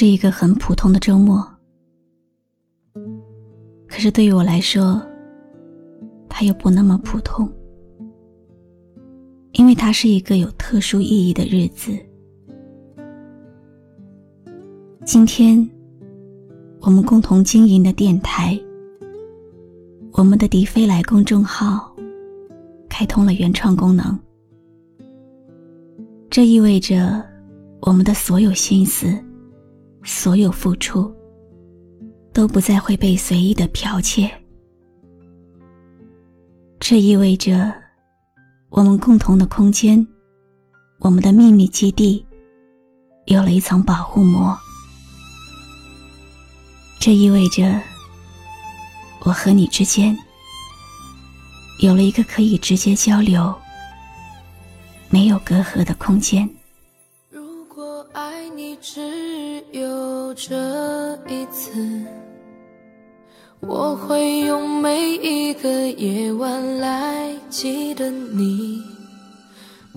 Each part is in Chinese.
是一个很普通的周末，可是对于我来说，它又不那么普通。因为它是一个有特殊意义的日子。今天，我们共同经营的电台，我们的迪飞来公众号，开通了原创功能。这意味着，我们的所有心思，所有付出，都不再会被随意的剽窃。这意味着。我们共同的空间，我们的秘密基地，有了一层保护膜。这意味着，我和你之间有了一个可以直接交流、没有隔阂的空间。你只有这一次。我会用每一个夜晚来记得你。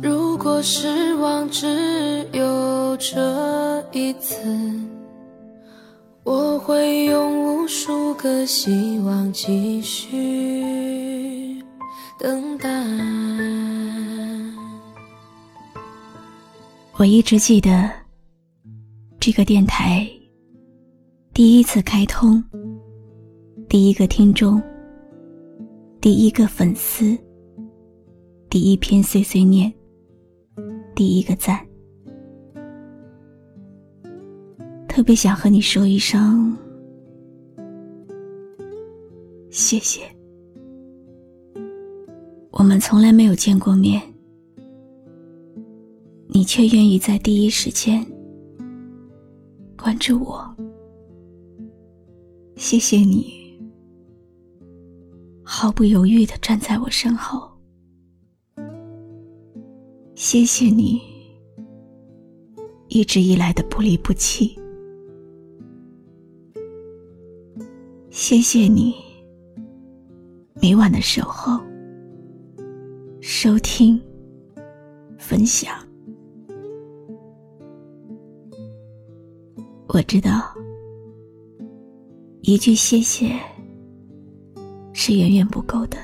如果失望只有这一次，我会用无数个希望继续等待。我一直记得这个电台第一次开通。第一个听众，第一个粉丝，第一篇碎碎念，第一个赞，特别想和你说一声谢谢。我们从来没有见过面，你却愿意在第一时间关注我，谢谢你。毫不犹豫的站在我身后，谢谢你一直以来的不离不弃，谢谢你每晚的守候、收听、分享。我知道，一句谢谢。是远远不够的，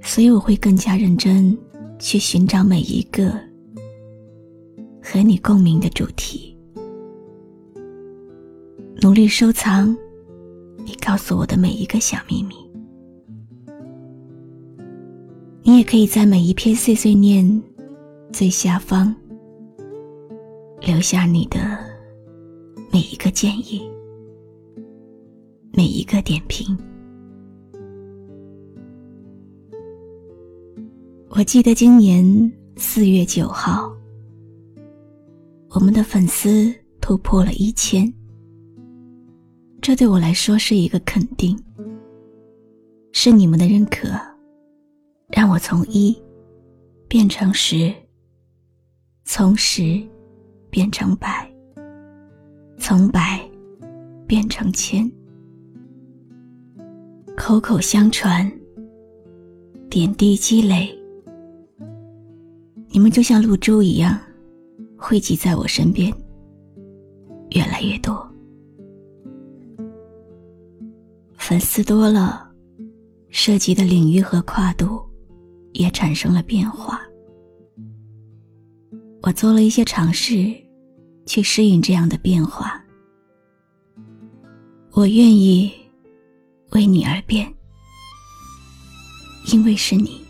所以我会更加认真去寻找每一个和你共鸣的主题，努力收藏你告诉我的每一个小秘密。你也可以在每一篇碎碎念最下方留下你的每一个建议。每一个点评，我记得今年四月九号，我们的粉丝突破了一千，这对我来说是一个肯定，是你们的认可，让我从一变成十，从十变成百，从百变成千。口口相传，点滴积累，你们就像露珠一样汇集在我身边，越来越多。粉丝多了，涉及的领域和跨度也产生了变化。我做了一些尝试，去适应这样的变化。我愿意。为你而变，因为是你，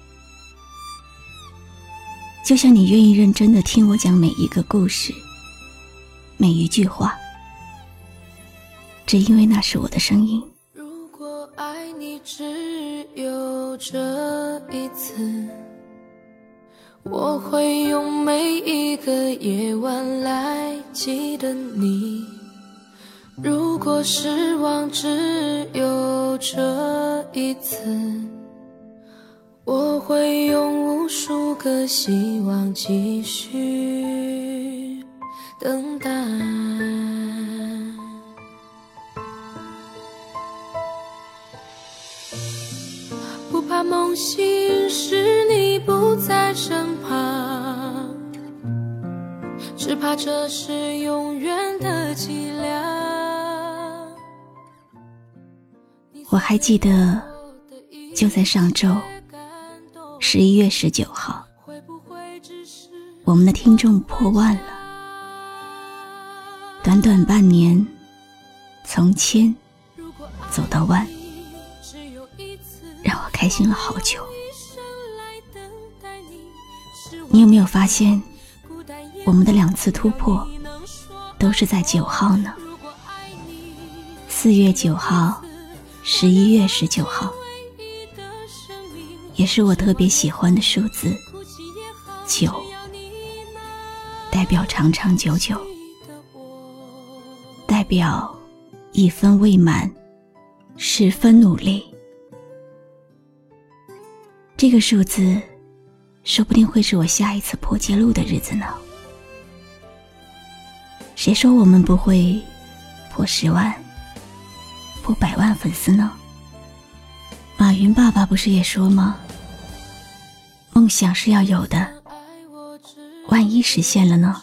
就像你愿意认真的听我讲每一个故事，每一句话，只因为那是我的声音。如果爱你只有这一次，我会用每一个夜晚来记得你。如果失望只有这一次，我会用无数个希望继续等待。不怕梦醒时不在身旁，只怕这是永远的。我还记得，就在上周，十一月十九号，我们的听众破万了。短短半年，从千走到万，让我开心了好久。你有没有发现，我们的两次突破都是在九号呢？四月九号。十一月十九号，也是我特别喜欢的数字。九，代表长长久久，代表一分未满，十分努力。这个数字，说不定会是我下一次破纪录的日子呢。谁说我们不会破十万？破百万粉丝呢？马云爸爸不是也说吗？梦想是要有的，万一实现了呢？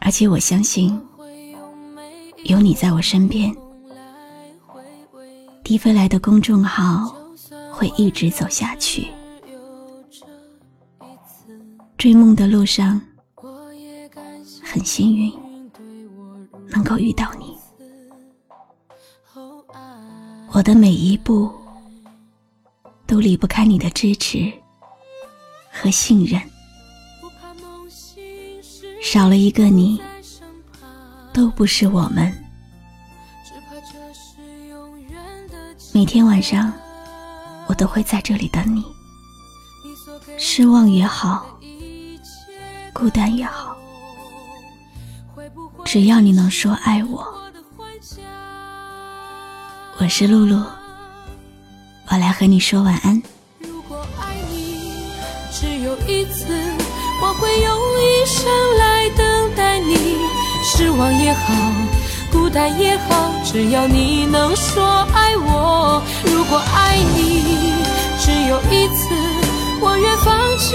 而且我相信，有你在我身边，低飞来的公众号会一直走下去。追梦的路上，很幸运能够遇到你。我的每一步都离不开你的支持和信任，少了一个你，都不是我们。每天晚上，我都会在这里等你，失望也好，孤单也好，只要你能说爱我。我是露露，我来和你说晚安。如果爱你只有一次，我会用一生来等待你。失望也好，孤单也好，只要你能说爱我。如果爱你只有一次，我愿放弃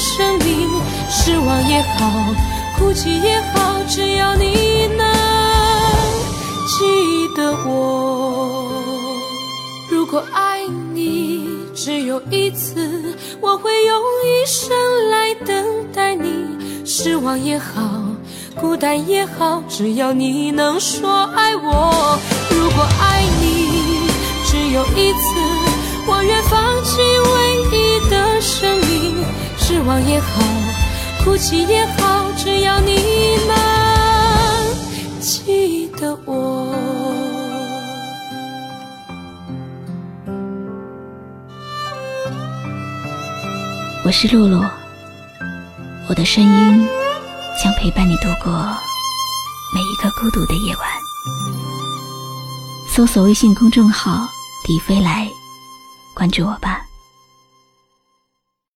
生命。失望也好，哭泣也好，只要你能。记得我，如果爱你只有一次，我会用一生来等待你。失望也好，孤单也好，只要你能说爱我。如果爱你只有一次，失望也好，哭泣也好，只要你们记得我。我是露露，我的声音将陪伴你度过每一个孤独的夜晚。搜索微信公众号“迪飞来”，关注我吧。